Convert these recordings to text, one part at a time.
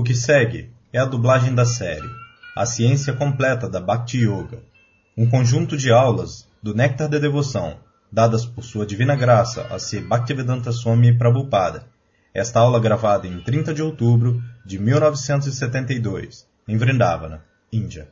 O que segue é a dublagem da série A Ciência Completa da Bhakti Yoga, um conjunto de aulas do Néctar da Devoção, dadas por sua divina graça a C. Bhaktivedanta Swami Prabhupada. Esta aula gravada em 30 de outubro de 1972, em Vrindavana, Índia.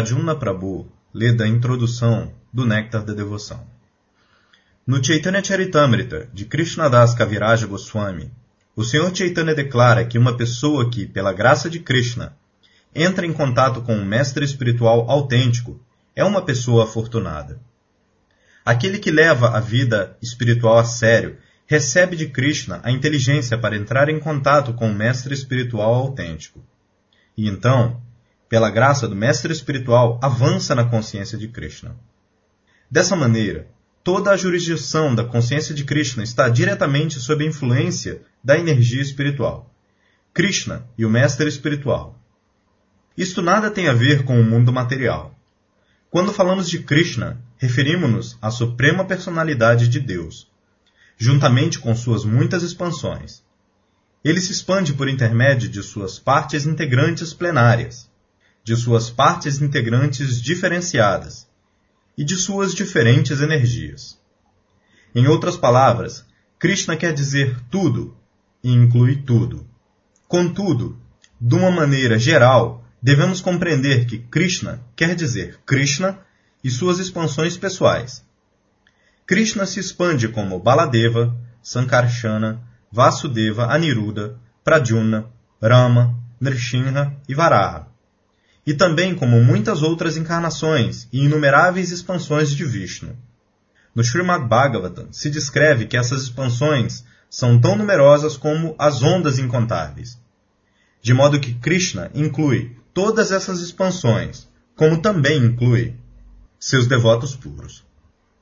Pradyumna Prabhu lê da introdução do Néctar da Devoção. No Chaitanya Charitamrita, de Krishnadas Kaviraja Goswami, o Senhor Chaitanya declara que uma pessoa que, pela graça de Krishna, entra em contato com um mestre espiritual autêntico é uma pessoa afortunada. Aquele que leva a vida espiritual a sério recebe de Krishna a inteligência para entrar em contato com o mestre espiritual autêntico. E então, pela graça do mestre espiritual, avança na consciência de Krishna. Dessa maneira, toda a jurisdição da consciência de Krishna está diretamente sob a influência da energia espiritual. Krishna e o mestre espiritual. Isto nada tem a ver com o mundo material. Quando falamos de Krishna, referimos-nos à suprema personalidade de Deus, juntamente com suas muitas expansões. Ele se expande por intermédio de suas partes integrantes plenárias de suas partes integrantes diferenciadas e de suas diferentes energias. Em outras palavras, Krishna quer dizer tudo e inclui tudo. Contudo, de uma maneira geral, devemos compreender que Krishna quer dizer Krishna e suas expansões pessoais. Krishna se expande como Baladeva, Sankarsana, Vasudeva, Aniruddha, Pradyumna, Rama, Nrsimha e Varaha e também como muitas outras encarnações e inumeráveis expansões de Vishnu. No Srimad Bhagavatam se descreve que essas expansões são tão numerosas como as ondas incontáveis. De modo que Krishna inclui todas essas expansões, como também inclui seus devotos puros.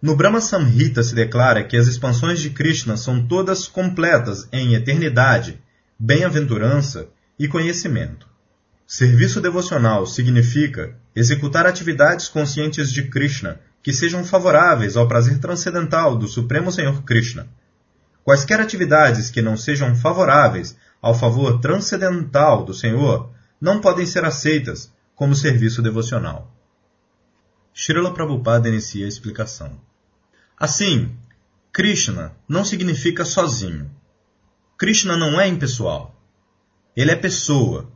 No Brahma Samhita se declara que as expansões de Krishna são todas completas em eternidade, bem-aventurança e conhecimento. Serviço devocional significa executar atividades conscientes de Krishna que sejam favoráveis ao prazer transcendental do Supremo Senhor Krishna. Quaisquer atividades que não sejam favoráveis ao favor transcendental do Senhor não podem ser aceitas como serviço devocional. Srila Prabhupada inicia a explicação. Assim, Krishna não significa sozinho. Krishna não é impessoal. Ele é pessoa,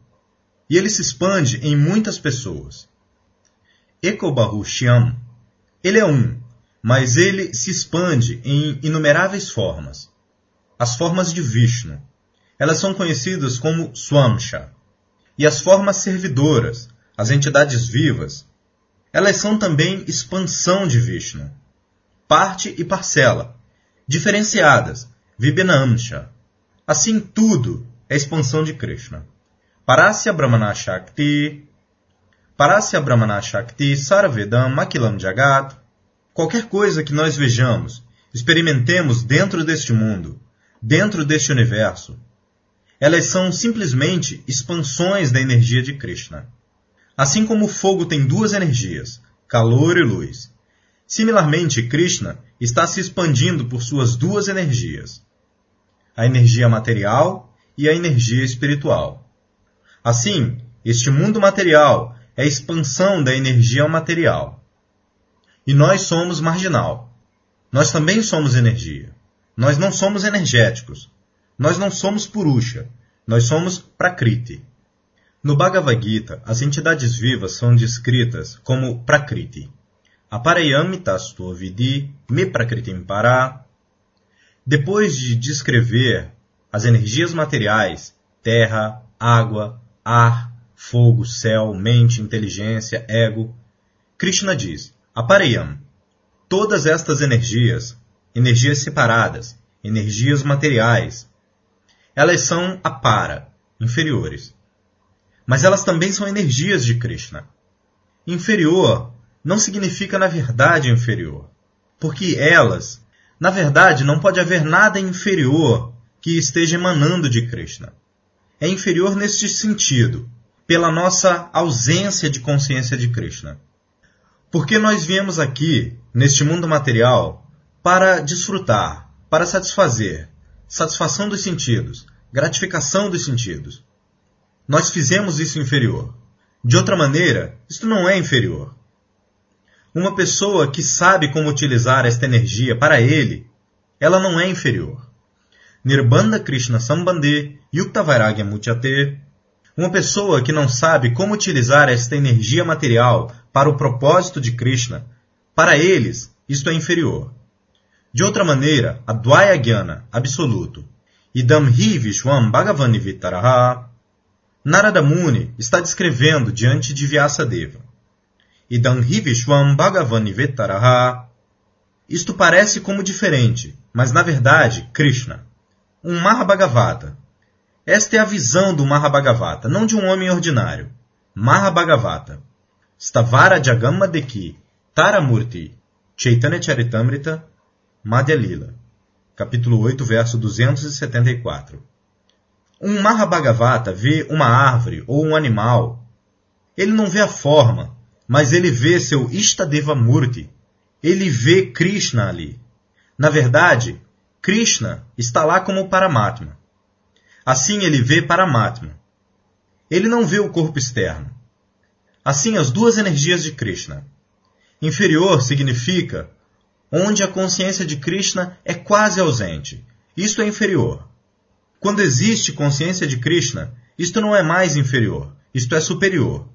e ele se expande em muitas pessoas. Ekobahu Shyam, ele é um, mas ele se expande em inumeráveis formas. As formas de Vishnu, elas são conhecidas como Swamsha. E as formas servidoras, as entidades vivas, elas são também expansão de Vishnu, parte e parcela, diferenciadas, Vibhinamsha. Assim tudo é expansão de Krishna. Parasya Brahmana Shakti, Parasya Brahmana Shakti Sarvedam Makilam Jagat, qualquer coisa que nós vejamos, experimentemos dentro deste mundo, dentro deste universo, elas são simplesmente expansões da energia de Krishna. Assim como o fogo tem duas energias, calor e luz. Similarmente, Krishna está se expandindo por suas duas energias, a energia material e a energia espiritual. Assim, este mundo material é a expansão da energia material. E nós somos marginal. Nós também somos energia. Nós não somos energéticos. Nós não somos Purusha. Nós somos Prakriti. No Bhagavad Gita, as entidades vivas são descritas como Prakriti. Aparayami tastu vidi me prakritim para. Depois de descrever as energias materiais, terra, água, ar, fogo, céu, mente, inteligência, ego. Krishna diz: Apareyam. Todas estas energias, energias separadas, energias materiais. Elas são apara, inferiores. Mas elas também são energias de Krishna. Inferior não significa na verdade inferior, porque elas, na verdade, não pode haver nada inferior que esteja emanando de Krishna. É inferior neste sentido, pela nossa ausência de consciência de Krishna. Porque nós viemos aqui, neste mundo material, para desfrutar, para satisfazer, satisfação dos sentidos, gratificação dos sentidos. Nós fizemos isso inferior. De outra maneira, isto não é inferior. Uma pessoa que sabe como utilizar esta energia para ele, ela não é inferior. Nirbanda Krishna Sambandhe Yukta Vairagya Mutyate. Uma pessoa que não sabe como utilizar esta energia material para o propósito de Krishna, para eles, isto é inferior. De outra maneira, a Dvaya Jnana, absoluto, Idam Hi Vishwam Bhagavani Vitaraha, Narada Muni está descrevendo diante de Vyasadeva. Idam Hi Vishwam Bhagavani Vitaraha. Isto parece como diferente, mas na verdade, Krishna um Mahabhagavata. Esta é a visão do Mahabhagavata, não de um homem ordinário. Mahabhagavata. Stavara Jagama Deki, Taramurti, Chaitanya Charitamrita, Madhya Lila. Capítulo 8, verso 274. Um Mahabhagavata vê uma árvore ou um animal. Ele não vê a forma, mas ele vê seu Istadeva Murti. Ele vê Krishna ali. Na verdade, Krishna está lá como Paramatma. Assim ele vê Paramatma. Ele não vê o corpo externo. Assim, as duas energias de Krishna. Inferior significa onde a consciência de Krishna é quase ausente. Isto é inferior. Quando existe consciência de Krishna, isto não é mais inferior, isto é superior.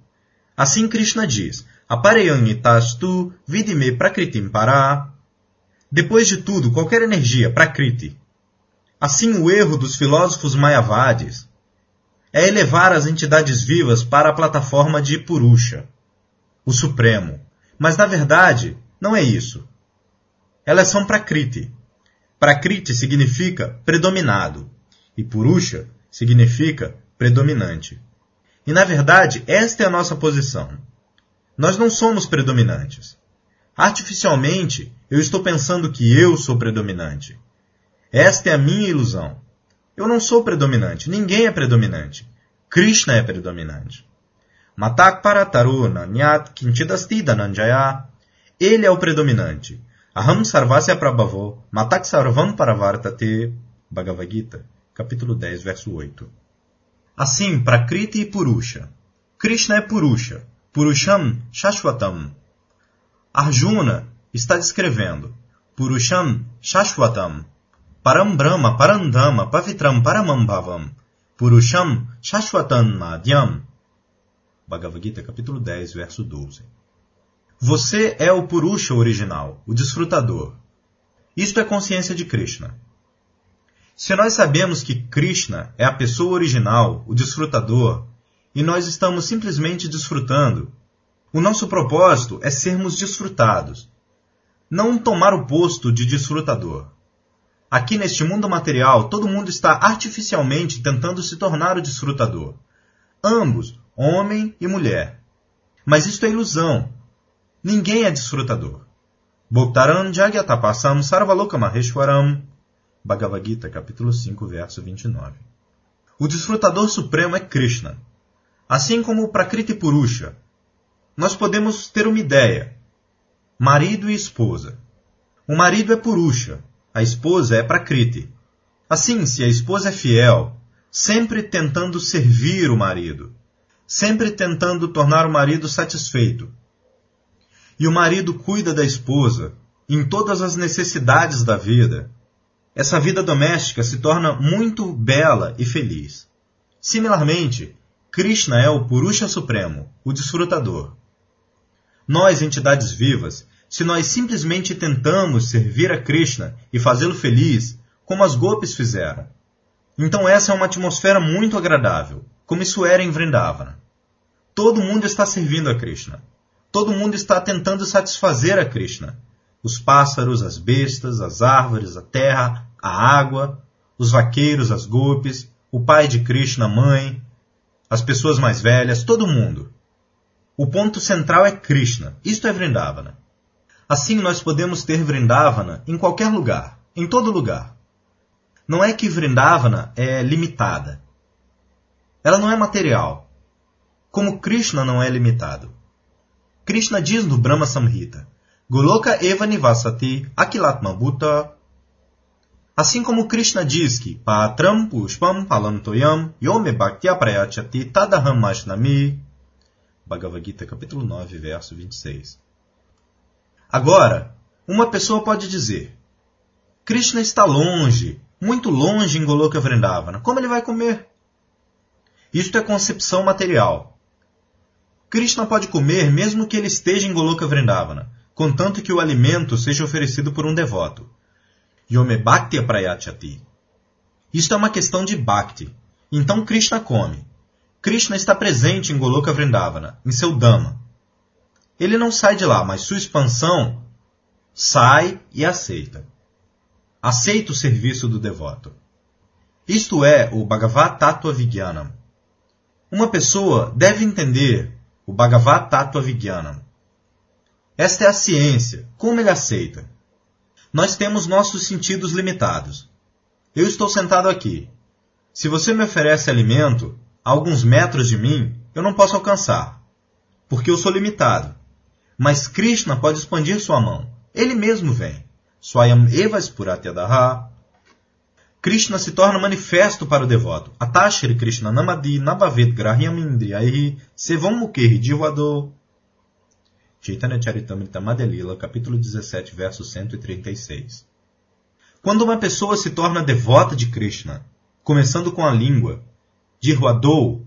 Assim Krishna diz: Apareyangitastu vidime prakritim para depois de tudo, qualquer energia, prakriti. Assim, o erro dos filósofos mayavadis é elevar as entidades vivas para a plataforma de Purusha, o Supremo. Mas, na verdade, não é isso. Elas são prakriti. Prakriti significa predominado e Purusha significa predominante. E, na verdade, esta é a nossa posição. Nós não somos predominantes. Artificialmente, eu estou pensando que eu sou predominante. Esta é a minha ilusão. Eu não sou predominante, ninguém é predominante. Krishna é predominante. Matak parataruna nyat kinchidastida nanjaya. Ele é o predominante. Aham sarvasya prabhavo matak sarvam paravartate. Bhagavad Gita, capítulo 10, verso 8. Assim, Prakriti e Purusha. Krishna é Purusha. Purusham Shashvatam. Arjuna está descrevendo Purusham Shashwatam, Param Brahma Parandama Pavitram Paramambhavam, Purusham Shashwatam Madhyam. Bhagavad Gita, capítulo 10, verso 12. Você é o Purusha original, o desfrutador. Isto é consciência de Krishna. Se nós sabemos que Krishna é a pessoa original, o desfrutador, e nós estamos simplesmente desfrutando, o nosso propósito é sermos desfrutados, não tomar o posto de desfrutador. Aqui neste mundo material, todo mundo está artificialmente tentando se tornar o desfrutador. Ambos, homem e mulher. Mas isto é ilusão. Ninguém é desfrutador. Bhaktaram Jagyatapasam Sarvaloka Maheshwaram. Bhagavad Gita, capítulo 5, verso 29. O desfrutador supremo é Krishna. Assim como o Prakriti Purusha, nós podemos ter uma ideia. Marido e esposa. O marido é Purusha, a esposa é Prakriti. Assim, se a esposa é fiel, sempre tentando servir o marido, sempre tentando tornar o marido satisfeito, e o marido cuida da esposa em todas as necessidades da vida, essa vida doméstica se torna muito bela e feliz. Similarmente, Krishna é o Purusha Supremo, o desfrutador. Nós, entidades vivas, se nós simplesmente tentamos servir a Krishna e fazê-lo feliz, como as gopis fizeram. Então essa é uma atmosfera muito agradável, como isso era em Vrindavana. Todo mundo está servindo a Krishna. Todo mundo está tentando satisfazer a Krishna. Os pássaros, as bestas, as árvores, a terra, a água, os vaqueiros, as gopis, o pai de Krishna, a mãe, as pessoas mais velhas, todo mundo. O ponto central é Krishna. Isto é Vrindavana. Assim nós podemos ter Vrindavana em qualquer lugar, em todo lugar. Não é que Vrindavana é limitada. Ela não é material. Como Krishna não é limitado. Krishna diz no Brahma Samhita: Goloka eva nivasati akilatma bhuta. Assim como Krishna diz que Patram pushpam palantoyam yome bhaktya prayachati tadaham. Bhagavad Gita, capítulo 9, verso 26. Agora, uma pessoa pode dizer: Krishna está longe, muito longe em Goloka Vrindavana. Como ele vai comer? Isto é concepção material. Krishna pode comer mesmo que ele esteja em Goloka Vrindavana, contanto que o alimento seja oferecido por um devoto. Yome Bhakti Prayachati. Isto é uma questão de Bhakti. Então Krishna come. Krishna está presente em Goloka Vrindavana, em seu Dhamma. Ele não sai de lá, mas sua expansão sai e aceita. Aceita o serviço do devoto. Isto é o Bhagavat Tattva Vijnanam. Uma pessoa deve entender o Bhagavat Tattva Vijnanam. Esta é a ciência, como ele aceita. Nós temos nossos sentidos limitados. Eu estou sentado aqui. Se você me oferece alimento, a alguns metros de mim, eu não posso alcançar, porque eu sou limitado. Mas Krishna pode expandir sua mão. Ele mesmo vem. Swayam Eva Spuratyadaha. Krishna se torna manifesto para o devoto. Atashri Krishna Namadi Navavet Grahyam Indriyaihi Sevam Mukherjee Jivado. Chaitanya Charitamrita Madhya capítulo 17, verso 136. Quando uma pessoa se torna devota de Krishna, começando com a língua, Jirwadou,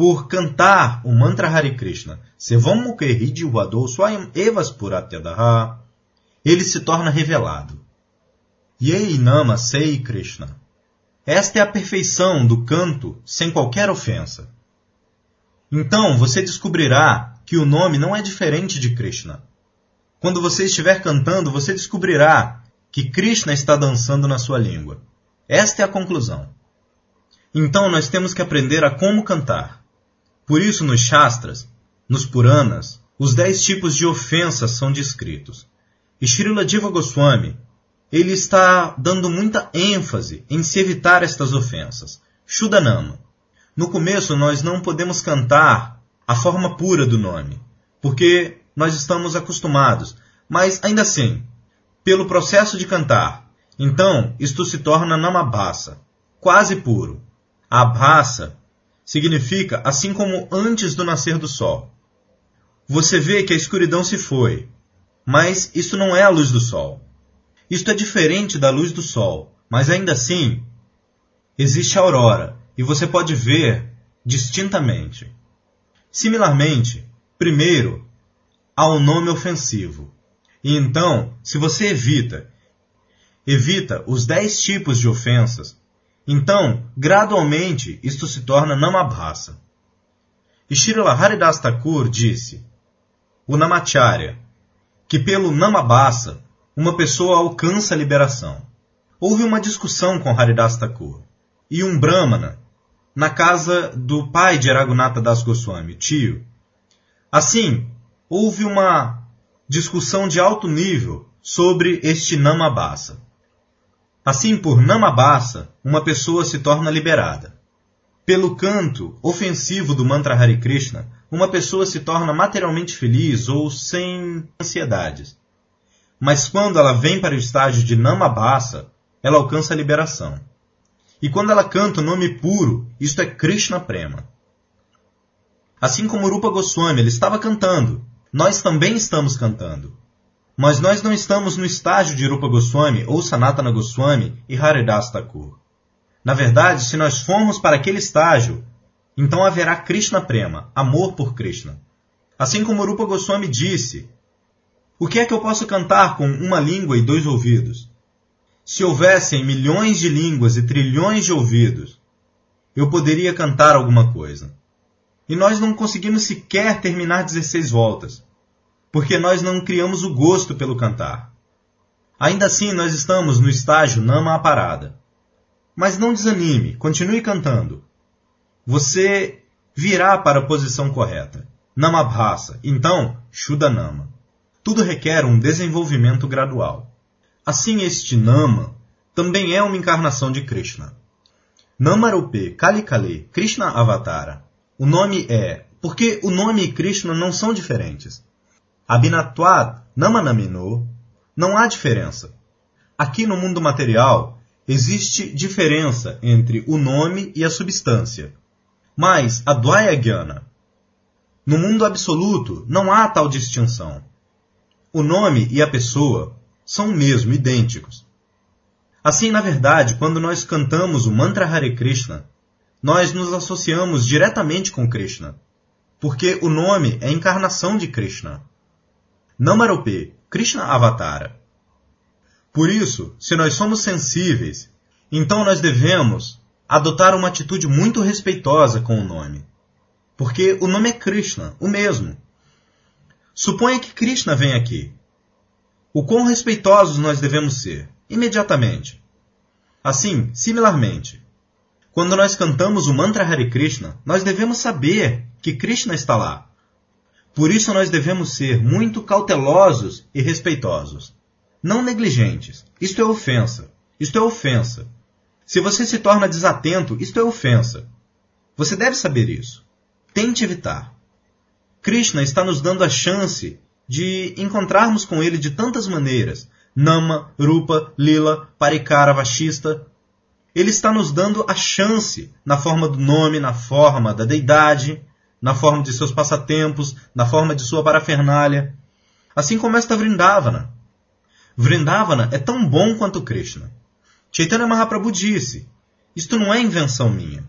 por cantar o mantra Hare Krishna, Sevam Mukherjee Jirwadou Swayam Evas Puratyadaha, ele se torna revelado. Yei Nama Sei Krishna. Esta é a perfeição do canto sem qualquer ofensa. Então você descobrirá que o nome não é diferente de Krishna. Quando você estiver cantando, você descobrirá que Krishna está dançando na sua língua. Esta é a conclusão. Então nós temos que aprender a como cantar. Por isso, nos Shastras, nos Puranas, os dez tipos de ofensas são descritos. E Srila Diva Goswami, ele está dando muita ênfase em se evitar estas ofensas. Shudanama. No começo, nós não podemos cantar a forma pura do nome, porque nós estamos acostumados, mas ainda assim, pelo processo de cantar, então isto se torna namabhasa, quase puro. Abhasa significa assim como antes do nascer do sol. Você vê que a escuridão se foi, mas isso não é a luz do sol. Isto é diferente da luz do sol, mas ainda assim existe a aurora e você pode ver distintamente. Similarmente, primeiro há um nome ofensivo. E então, se você evita, evita os dez tipos de ofensas, então, gradualmente, isto se torna namabhasa. E Srila Haridas Thakur disse, o namacharya, que pelo namabhasa uma pessoa alcança a liberação. Houve uma discussão com Haridas Thakur e um brahmana na casa do pai de Aragunata Das Goswami, tio. Assim, houve uma discussão de alto nível sobre este namabhasa. Assim, por namabhasa, uma pessoa se torna liberada. Pelo canto ofensivo do mantra Hare Krishna, uma pessoa se torna materialmente feliz ou sem ansiedades. Mas quando ela vem para o estágio de Namabhasa, ela alcança a liberação. E quando ela canta o nome puro, isto é Krishna Prema. Assim como Rupa Goswami, ele estava cantando, nós também estamos cantando. Mas nós não estamos no estágio de Rupa Goswami ou Sanatana Goswami e Haridas Thakur. Na verdade, se nós formos para aquele estágio, então haverá Krishna Prema, amor por Krishna. Assim como Rupa Goswami disse, o que é que eu posso cantar com uma língua e dois ouvidos? Se houvessem milhões de línguas e trilhões de ouvidos, eu poderia cantar alguma coisa. E nós não conseguimos sequer terminar 16 voltas, porque nós não criamos o gosto pelo cantar. Ainda assim, nós estamos no estágio Nama Aparada. Mas não desanime, continue cantando. Você virá para a posição correta. Namabhasa, então Shuddhanama. Tudo requer um desenvolvimento gradual. Assim, este Nama também é uma encarnação de Krishna. Namarupe Kalikale Krishna Avatara. O nome é porque o nome e Krishna não são diferentes. Abhinatwad Namanamino não há diferença. Aqui no mundo material existe diferença entre o nome e a substância. Mas a Dvaya Jnana, no mundo absoluto, não há tal distinção. O nome e a pessoa são mesmo idênticos. Assim, na verdade, quando nós cantamos o mantra Hare Krishna, nós nos associamos diretamente com Krishna, porque o nome é encarnação de Krishna. Namarope, Krishna Avatara. Por isso, se nós somos sensíveis, então nós devemos adotar uma atitude muito respeitosa com o nome. Porque o nome é Krishna, o mesmo. Suponha que Krishna vem aqui. O quão respeitosos nós devemos ser? Imediatamente. Assim, similarmente, quando nós cantamos o mantra Hare Krishna, nós devemos saber que Krishna está lá. Por isso nós devemos ser muito cautelosos e respeitosos. Não negligentes. Isto é ofensa. Isto é ofensa. Se você se torna desatento, isto é ofensa. Você deve saber isso. Tente evitar. Krishna está nos dando a chance de encontrarmos com ele de tantas maneiras. Nama, Rupa, Lila, Parikara, Vashista. Ele está nos dando a chance na forma do nome, na forma da deidade, na forma de seus passatempos, na forma de sua parafernália. Assim como esta Vrindavana. Vrindavana é tão bom quanto Krishna. Chaitanya Mahaprabhu disse: Isto não é invenção minha.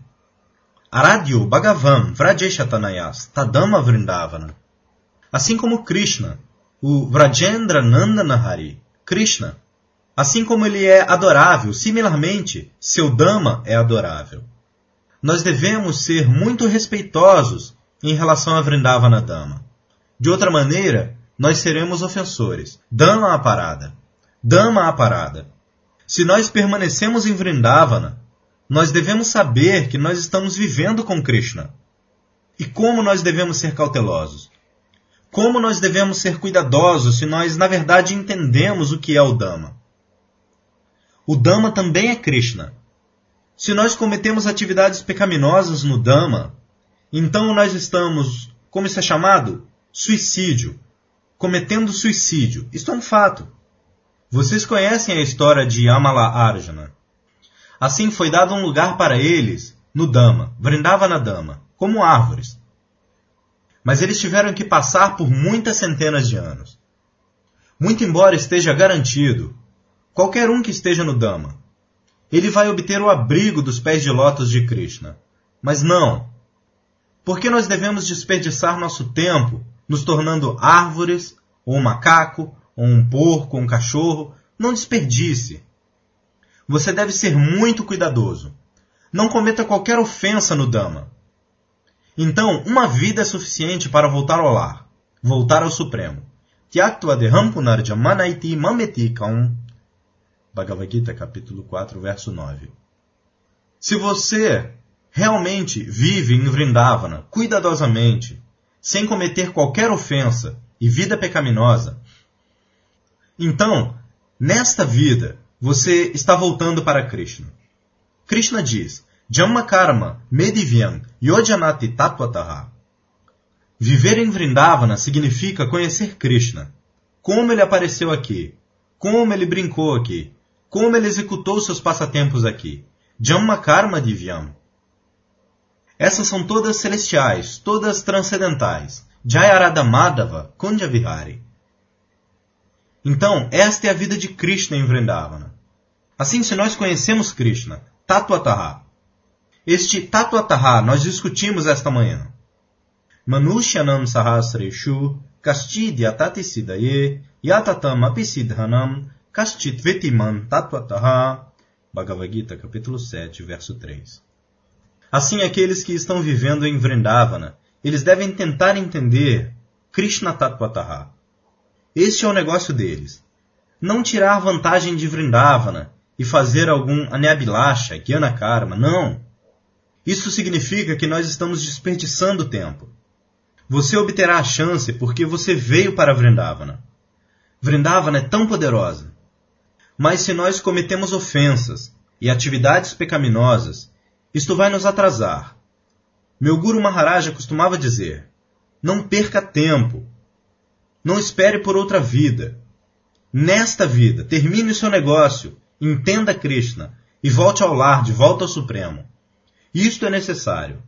Aradyo Bhagavan Vrajeshatanayas Tadama Vrindavana. Assim como Krishna, o Vrajendra Nandanahari, Krishna, assim como ele é adorável, similarmente, seu Dama é adorável. Nós devemos ser muito respeitosos em relação a Vrindavana Dama. De outra maneira, nós seremos ofensores. Dama a parada. Dama a parada. Se nós permanecemos em Vrindavana, nós devemos saber que nós estamos vivendo com Krishna. E como nós devemos ser cautelosos? Como nós devemos ser cuidadosos se nós, na verdade, entendemos o que é o Dhamma? O Dhamma também é Krishna. Se nós cometemos atividades pecaminosas no Dhamma, então nós estamos, como isso é chamado? Suicídio. Cometendo suicídio. Isto é um fato. Vocês conhecem a história de Amala Arjuna. Assim foi dado um lugar para eles no Dama, Vrindavana Dama, como árvores. Mas eles tiveram que passar por muitas centenas de anos. Muito embora esteja garantido, qualquer um que esteja no Dama, ele vai obter o abrigo dos pés de lótus de Krishna. Mas não. Por que nós devemos desperdiçar nosso tempo nos tornando árvores, ou macaco, ou um porco, ou um cachorro, não desperdice. Você deve ser muito cuidadoso. Não cometa qualquer ofensa no Dama. Então, uma vida é suficiente para voltar ao lar, voltar ao Supremo. Tyaktva deham punarja manaiti mameti kaum. Bhagavad Gita, capítulo 4, verso 9. Se você realmente vive em Vrindavana cuidadosamente, sem cometer qualquer ofensa e vida pecaminosa, então, nesta vida, você está voltando para Krishna. Krishna diz: Jamma karma medivyam yojanati tattvataha. Viver em Vrindavana significa conhecer Krishna. Como ele apareceu aqui, como ele brincou aqui, como ele executou seus passatempos aqui. Jamma karma divyam. Essas são todas celestiais, todas transcendentais. Jayarada Madhava Kunja Vihari. Então, esta é a vida de Krishna em Vrindavana. Assim, se nós conhecemos Krishna, Tatuataha, este Tatuataha nós discutimos esta manhã. Manushyanam sahasreshu kaschid yatati sidaye yatatam apisidhanam kaschit vetiman tatuataha. Bhagavad Gita, capítulo 7, verso 3. Assim, aqueles que estão vivendo em Vrindavana, eles devem tentar entender Krishna Tatvataha, este é o negócio deles. Não tirar vantagem de Vrindavana e fazer algum Anyabilasha, Gyana Karma, não. Isso significa que nós estamos desperdiçando tempo. Você obterá a chance porque você veio para Vrindavana. Vrindavana é tão poderosa. Mas se nós cometemos ofensas e atividades pecaminosas, isto vai nos atrasar. Meu Guru Maharaja costumava dizer: não perca tempo. Não espere por outra vida. Nesta vida, termine o seu negócio, entenda Krishna e volte ao lar, de volta ao Supremo. Isto é necessário.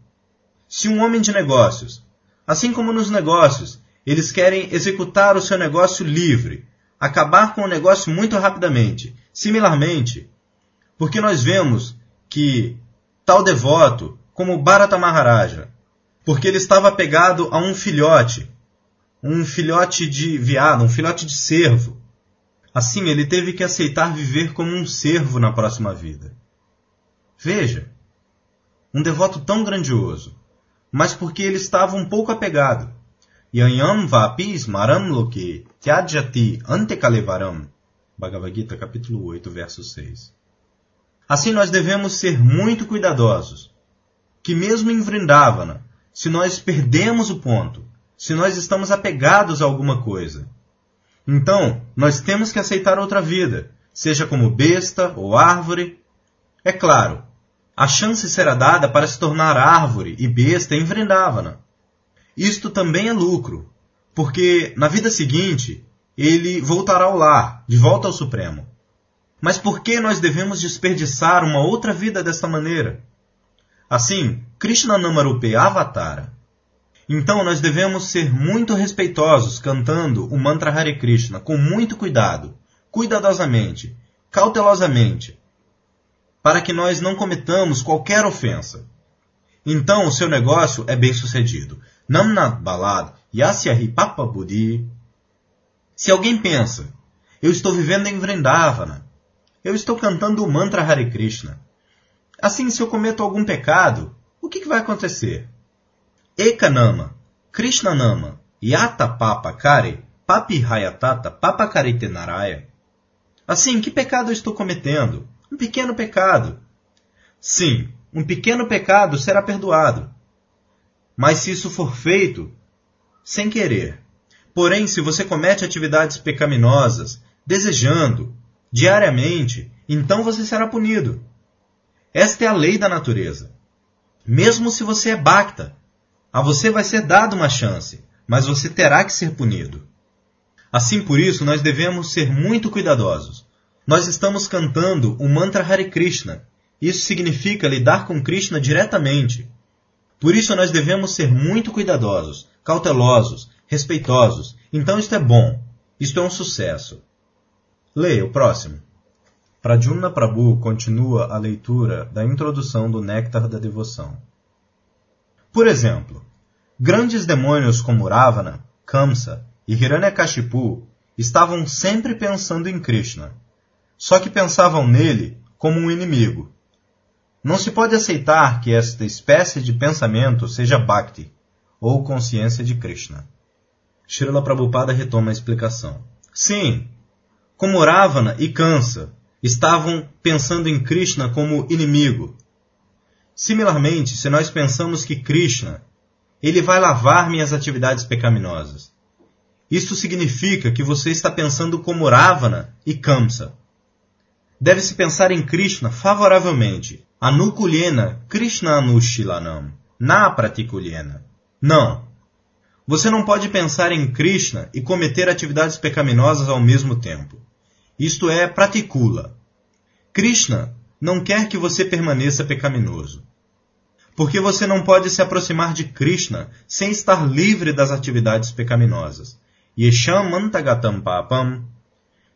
Se um homem de negócios, assim como nos negócios, eles querem executar o seu negócio livre, acabar com o negócio muito rapidamente. Similarmente, porque nós vemos que tal devoto, como Bharata Maharaja, porque ele estava apegado a um filhote, um filhote de viado, um filhote de cervo. Assim, ele teve que aceitar viver como um servo na próxima vida. Veja, um devoto tão grandioso, mas porque ele estava um pouco apegado. Yanyam vapi smaram loke tyajati antekalevaram. Bhagavad Gita, capítulo 8, verso 6. Assim nós devemos ser muito cuidadosos, que mesmo em Vrindavana, se nós perdemos o ponto, se nós estamos apegados a alguma coisa, então nós temos que aceitar outra vida, seja como besta ou árvore. É claro, a chance será dada para se tornar árvore e besta em Vrindavana. Isto também é lucro, porque na vida seguinte ele voltará ao lar, de volta ao Supremo. Mas por que nós devemos desperdiçar uma outra vida desta maneira? Assim, Krishna Namarupe Avatara. Então nós devemos ser muito respeitosos cantando o mantra Hare Krishna com muito cuidado, cuidadosamente, cautelosamente, para que nós não cometamos qualquer ofensa. Então o seu negócio é bem sucedido. Namnat balad yasyahi papa buddhi. Se alguém pensa, eu estou vivendo em Vrindavana, eu estou cantando o mantra Hare Krishna. Assim, se eu cometo algum pecado, o que, que vai acontecer? Ekanama, Krishnanama, Yata Papa Kare, Papi Hayatata Papa Karitenaraya. Assim, que pecado eu estou cometendo? Um pequeno pecado. Sim, um pequeno pecado será perdoado. Mas se isso for feito sem querer, porém, se você comete atividades pecaminosas, desejando, diariamente, então você será punido. Esta é a lei da natureza. Mesmo se você é bacta, a você vai ser dada uma chance, mas você terá que ser punido. Assim, por isso, nós devemos ser muito cuidadosos. Nós estamos cantando o mantra Hare Krishna. Isso significa lidar com Krishna diretamente. Por isso, nós devemos ser muito cuidadosos, cautelosos, respeitosos. Então, isto é bom. Isto é um sucesso. Leia o próximo. Pradyumna Prabhu continua a leitura da introdução do Néctar da Devoção. Por exemplo, grandes demônios como Ravana, Kamsa e Hiranyakashipu estavam sempre pensando em Krishna, só que pensavam nele como um inimigo. Não se pode aceitar que esta espécie de pensamento seja Bhakti, ou consciência de Krishna. Srila Prabhupada retoma a explicação. Sim, como Ravana e Kansa estavam pensando em Krishna como inimigo. Similarmente, se nós pensamos que Krishna ele vai lavar minhas atividades pecaminosas, isto significa que você está pensando como Ravana e Kamsa. Deve-se pensar em Krishna favoravelmente. Anukulyena Krishna Anushilanam. Na Pratikulyena. Não. Você não pode pensar em Krishna e cometer atividades pecaminosas ao mesmo tempo. Isto é, praticula. Krishna não quer que você permaneça pecaminoso. Porque você não pode se aproximar de Krishna sem estar livre das atividades pecaminosas. Yesham Mantagatam Papam.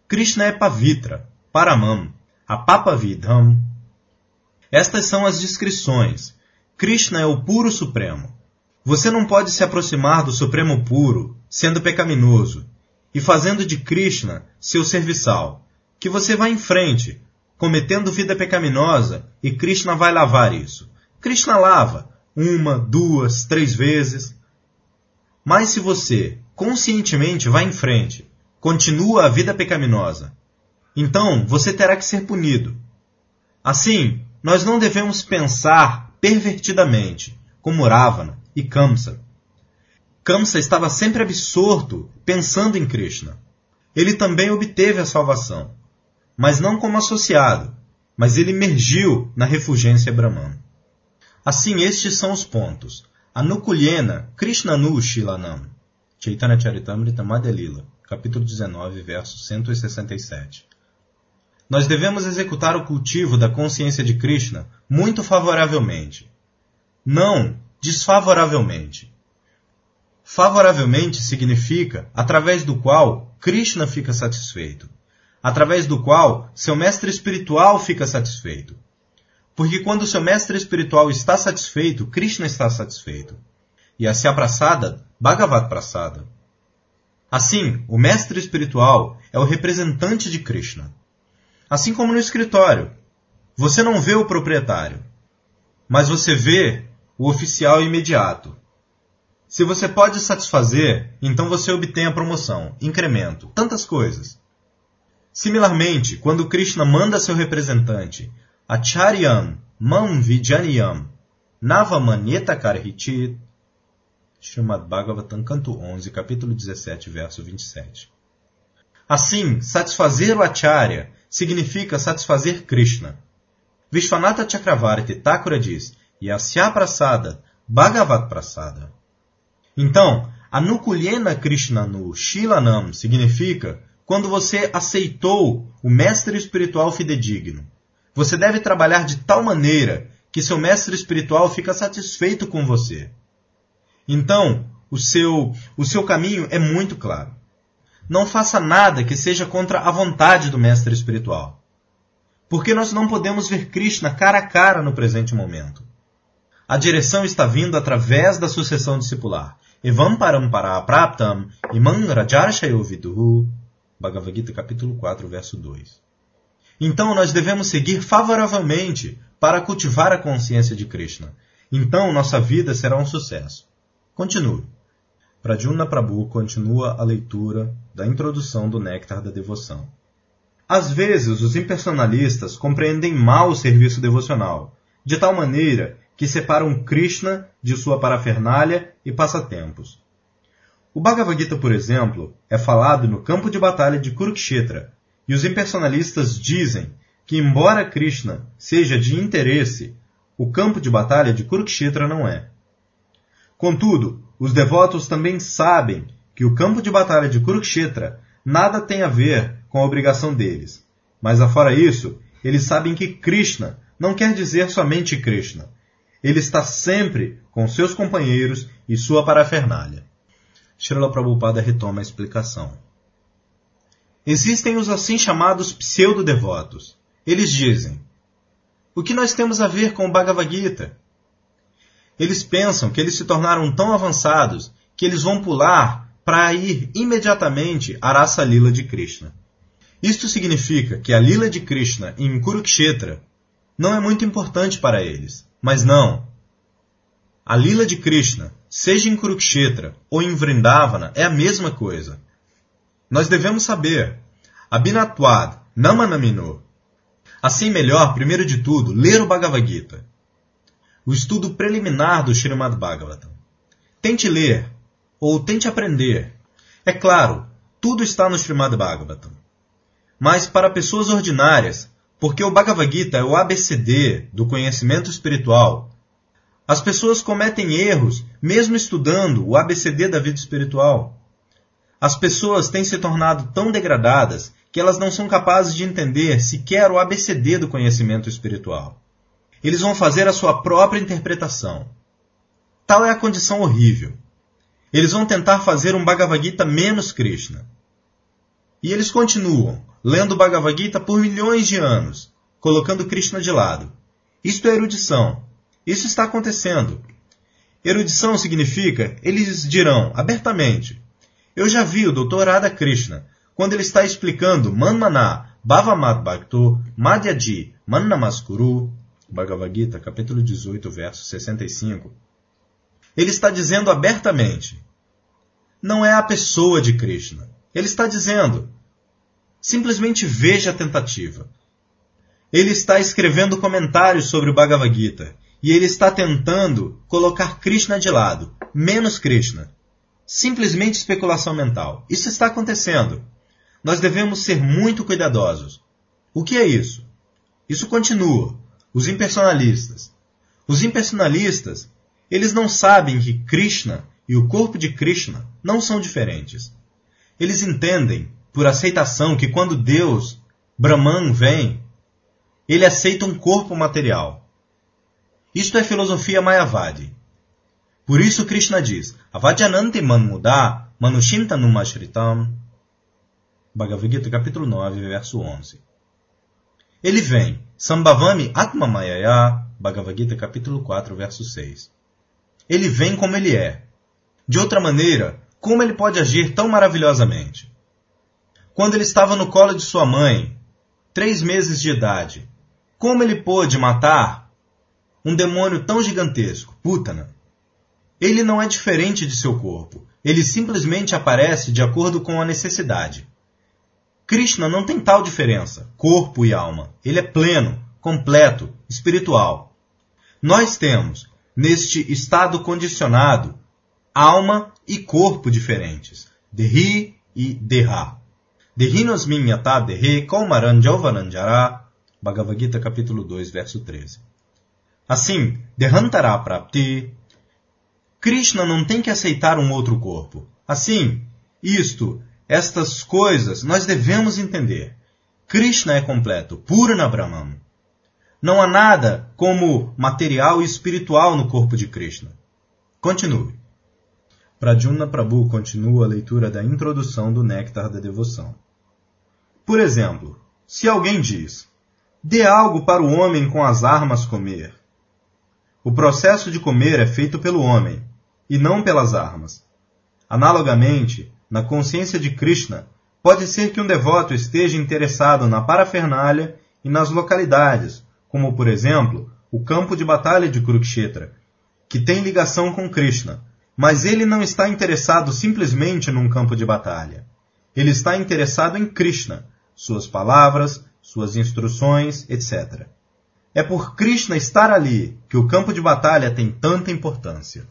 Krishna é Pavitra, Paramam, Apapavidham. Estas são as descrições. Krishna é o puro supremo. Você não pode se aproximar do Supremo Puro, sendo pecaminoso, e fazendo de Krishna seu serviçal, que você vá em frente, cometendo vida pecaminosa, e Krishna vai lavar isso. Krishna lava uma, duas, três vezes. Mas se você conscientemente vai em frente, continua a vida pecaminosa, então você terá que ser punido. Assim, nós não devemos pensar pervertidamente, como Ravana e Kamsa. Kamsa estava sempre absorto pensando em Krishna. Ele também obteve a salvação, mas não como associado, mas ele emergiu na refulgência Brahman. Assim, estes são os pontos. Anukulyena Krishnanu Shilanam. Chaitanya Charitamrita Madhya capítulo 19, verso 167. Nós devemos executar o cultivo da consciência de Krishna muito favoravelmente. Não desfavoravelmente. Favoravelmente significa através do qual Krishna fica satisfeito, através do qual seu mestre espiritual fica satisfeito. Porque quando seu mestre espiritual está satisfeito, Krishna está satisfeito. E a se abraçada, Bhagavad Prasada. Assim, o mestre espiritual é o representante de Krishna. Assim como no escritório. Você não vê o proprietário, mas você vê o oficial imediato. Se você pode satisfazer, então você obtém a promoção, incremento, tantas coisas. Similarmente, quando Krishna manda seu representante, Acharyam Mam Vijaniyam Navamanyeta Karhichit, Bhagavatam, canto 11, capítulo 17, verso 27. Assim, satisfazer o Acharya significa satisfazer Krishna. Vishwanatha Chakravarti Thakura diz, Yasya Prasada, Bhagavat Prasada. Então, Anukulyena Krishna no Shilanam significa quando você aceitou o mestre espiritual fidedigno. Você deve trabalhar de tal maneira que seu mestre espiritual fica satisfeito com você. Então, o seu, o seu caminho é muito claro. Não faça nada que seja contra a vontade do mestre espiritual. Porque nós não podemos ver Krishna cara a cara no presente momento. A direção está vindo através da sucessão discipular. Evam parampara praptam imam rajarshayo viduhu. Bhagavad Gita capítulo 4, verso 2. Então nós devemos seguir favoravelmente para cultivar a consciência de Krishna. Então nossa vida será um sucesso. Continue. Pradyumna Prabhu continua a leitura da introdução do Néctar da Devoção. Às vezes, os impersonalistas compreendem mal o serviço devocional, de tal maneira que separam Krishna de sua parafernália e passatempos. O Bhagavad Gita, por exemplo, é falado no campo de batalha de Kurukshetra, e os impersonalistas dizem que, embora Krishna seja de interesse, o campo de batalha de Kurukshetra não é. Contudo, os devotos também sabem que o campo de batalha de Kurukshetra nada tem a ver com a obrigação deles. Mas afora isso, eles sabem que Krishna não quer dizer somente Krishna. Ele está sempre com seus companheiros e sua parafernália. Srila Prabhupada retoma a explicação. Existem os assim chamados pseudo-devotos. Eles dizem: O que nós temos a ver com o Bhagavad Gita? Eles pensam que eles se tornaram tão avançados que eles vão pular para ir imediatamente à raça lila de Krishna. Isto significa que a lila de Krishna em Kurukshetra não é muito importante para eles. Mas não. A lila de Krishna, seja em Kurukshetra ou em Vrindavana, é a mesma coisa. Nós devemos saber. Abhinatwad Namanamino. Assim melhor, primeiro de tudo, ler o Bhagavad Gita o estudo preliminar do Srimad Bhagavatam. Tente ler, ou tente aprender. É claro, tudo está no Srimad Bhagavatam. Mas para pessoas ordinárias, porque o Bhagavad Gita é o ABCD do conhecimento espiritual, as pessoas cometem erros mesmo estudando o ABCD da vida espiritual. As pessoas têm se tornado tão degradadas que elas não são capazes de entender sequer o ABCD do conhecimento espiritual. Eles vão fazer a sua própria interpretação. Tal é a condição horrível. Eles vão tentar fazer um Bhagavad Gita menos Krishna. E eles continuam, lendo Bhagavad Gita por milhões de anos, colocando Krishna de lado. Isto é erudição. Isso está acontecendo. Erudição significa, eles dirão abertamente, eu já vi o Dr. Radha Krishna, quando ele está explicando Manmana, Bhavamat Bhakto, Madhyaji, Mannamaskuru, Bhagavad Gita, capítulo 18, verso 65, ele está dizendo abertamente: não é a pessoa de Krishna. Ele está dizendo: Simplesmente veja a tentativa. Ele está escrevendo comentários sobre o Bhagavad Gita e ele está tentando colocar Krishna de lado, menos Krishna. Simplesmente especulação mental. Isso está acontecendo. Nós devemos ser muito cuidadosos. O que é isso? Isso continua. Os impersonalistas. Os impersonalistas, eles não sabem que Krishna e o corpo de Krishna não são diferentes. Eles entendem, por aceitação, que quando Deus, Brahman, vem, ele aceita um corpo material. Isto é filosofia Mayavadi. Por isso Krishna diz, Avajananti manmuda manushintanumashritam. Bhagavad Gita, capítulo 9, verso 11. Ele vem, Sambhavami Atmamayaya, Bhagavad Gita, capítulo 4, verso 6. Ele vem como ele é. De outra maneira, como ele pode agir tão maravilhosamente? Quando ele estava no colo de sua mãe, três meses de idade, como ele pôde matar um demônio tão gigantesco, Putana? Ele não é diferente de seu corpo. Ele simplesmente aparece de acordo com a necessidade. Krishna não tem tal diferença, corpo e alma. Ele é pleno, completo, espiritual. Nós temos, neste estado condicionado, alma e corpo diferentes, Dehi e Deha. Dehinos minyata Dehe Kaumaran Jovananjara Bhagavad Gita, capítulo 2, verso 13. Assim, Dehantara Prapti, Krishna não tem que aceitar um outro corpo. Assim, isto, estas coisas, nós devemos entender. Krishna é completo, Purna Brahman. Não há nada como material e espiritual no corpo de Krishna. Continue. Pradyumna Prabhu continua a leitura da introdução do Néctar da Devoção. Por exemplo, se alguém diz, Dê algo para o homem com as armas comer. O processo de comer é feito pelo homem, e não pelas armas. Analogamente, na consciência de Krishna, pode ser que um devoto esteja interessado na parafernália e nas localidades, como por exemplo, o campo de batalha de Kurukshetra, que tem ligação com Krishna, mas ele não está interessado simplesmente num campo de batalha. Ele está interessado em Krishna, suas palavras, suas instruções, etc. É por Krishna estar ali que o campo de batalha tem tanta importância.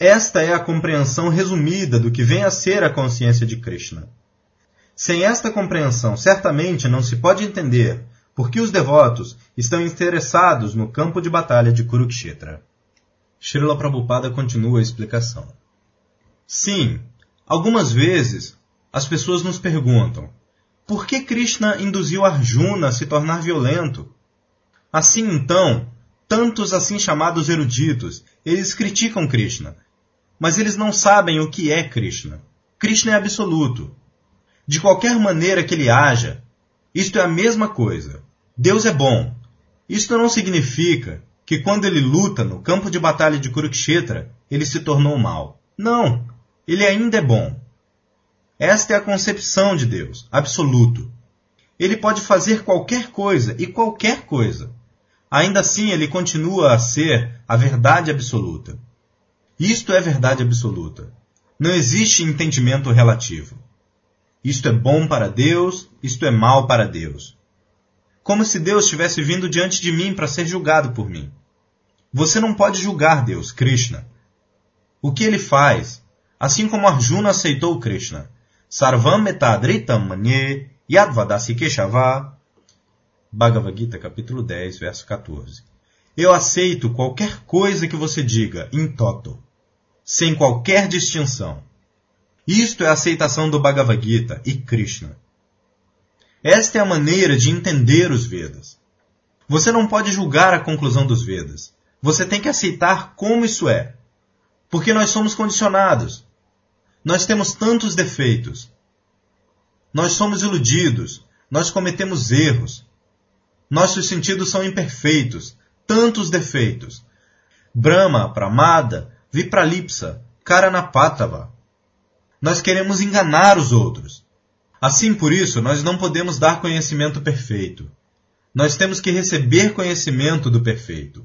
Esta é a compreensão resumida do que vem a ser a consciência de Krishna. Sem esta compreensão, certamente não se pode entender por que os devotos estão interessados no campo de batalha de Kurukshetra. Srila Prabhupada continua a explicação. Sim, algumas vezes as pessoas nos perguntam por que Krishna induziu Arjuna a se tornar violento? Assim então, tantos assim chamados eruditos, eles criticam Krishna, mas eles não sabem o que é Krishna. Krishna é absoluto. De qualquer maneira que ele haja, isto é a mesma coisa. Deus é bom. Isto não significa que quando ele luta no campo de batalha de Kurukshetra, ele se tornou mal. Não, ele ainda é bom. Esta é a concepção de Deus, absoluto. Ele pode fazer qualquer coisa e qualquer coisa. Ainda assim, ele continua a ser a verdade absoluta. Isto é verdade absoluta. Não existe entendimento relativo. Isto é bom para Deus, isto é mal para Deus. Como se Deus tivesse vindo diante de mim para ser julgado por mim. Você não pode julgar Deus, Krishna. O que ele faz, assim como Arjuna aceitou Krishna, Sarvam metadritam manye yadvadasi keshava. Bhagavad Gita, capítulo 10, verso 14. Eu aceito qualquer coisa que você diga, em toto, sem qualquer distinção. Isto é a aceitação do Bhagavad Gita e Krishna. Esta é a maneira de entender os Vedas. Você não pode julgar a conclusão dos Vedas. Você tem que aceitar como isso é. Porque nós somos condicionados. Nós temos tantos defeitos. Nós somos iludidos. Nós cometemos erros. Nossos sentidos são imperfeitos. Tantos defeitos. Brahma, Pramada, Vipralipsa, Karanapatava. Nós queremos enganar os outros. Assim, por isso, nós não podemos dar conhecimento perfeito. Nós temos que receber conhecimento do perfeito.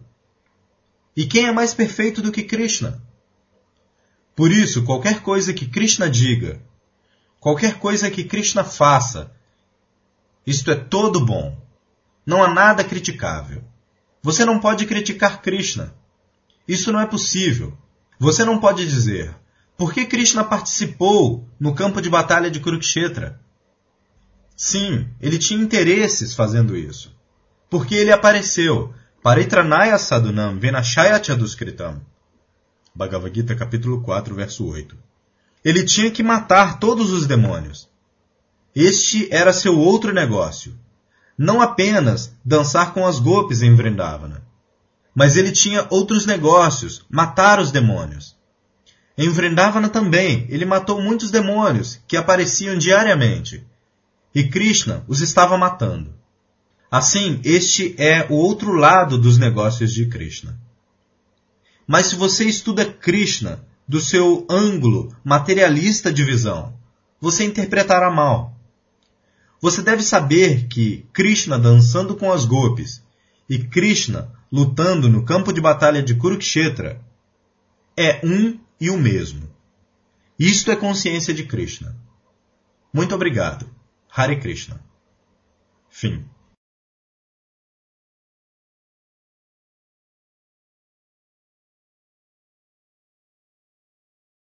E quem é mais perfeito do que Krishna? Por isso, qualquer coisa que Krishna diga, qualquer coisa que Krishna faça, Isto é todo bom. Não há nada criticável. Você não pode criticar Krishna. Isso não é possível. Você não pode dizer, por que Krishna participou no campo de batalha de Kurukshetra? Sim, ele tinha interesses fazendo isso. Porque ele apareceu. Paritranaya sadunam venashaya chaduskritam. Bhagavad Gita capítulo 4, verso 8. Ele tinha que matar todos os demônios. Este era seu outro negócio. Não apenas dançar com as golpes em Vrindavana. Mas ele tinha outros negócios, matar os demônios. Em Vrindavana também, ele matou muitos demônios que apareciam diariamente e Krishna os estava matando. Assim, este é o outro lado dos negócios de Krishna. Mas se você estuda Krishna do seu ângulo materialista de visão, você interpretará mal. Você deve saber que Krishna dançando com as golpes e Krishna lutando no campo de batalha de Kurukshetra é um e o mesmo. Isto é consciência de Krishna. Muito obrigado. Hare Krishna. Fim.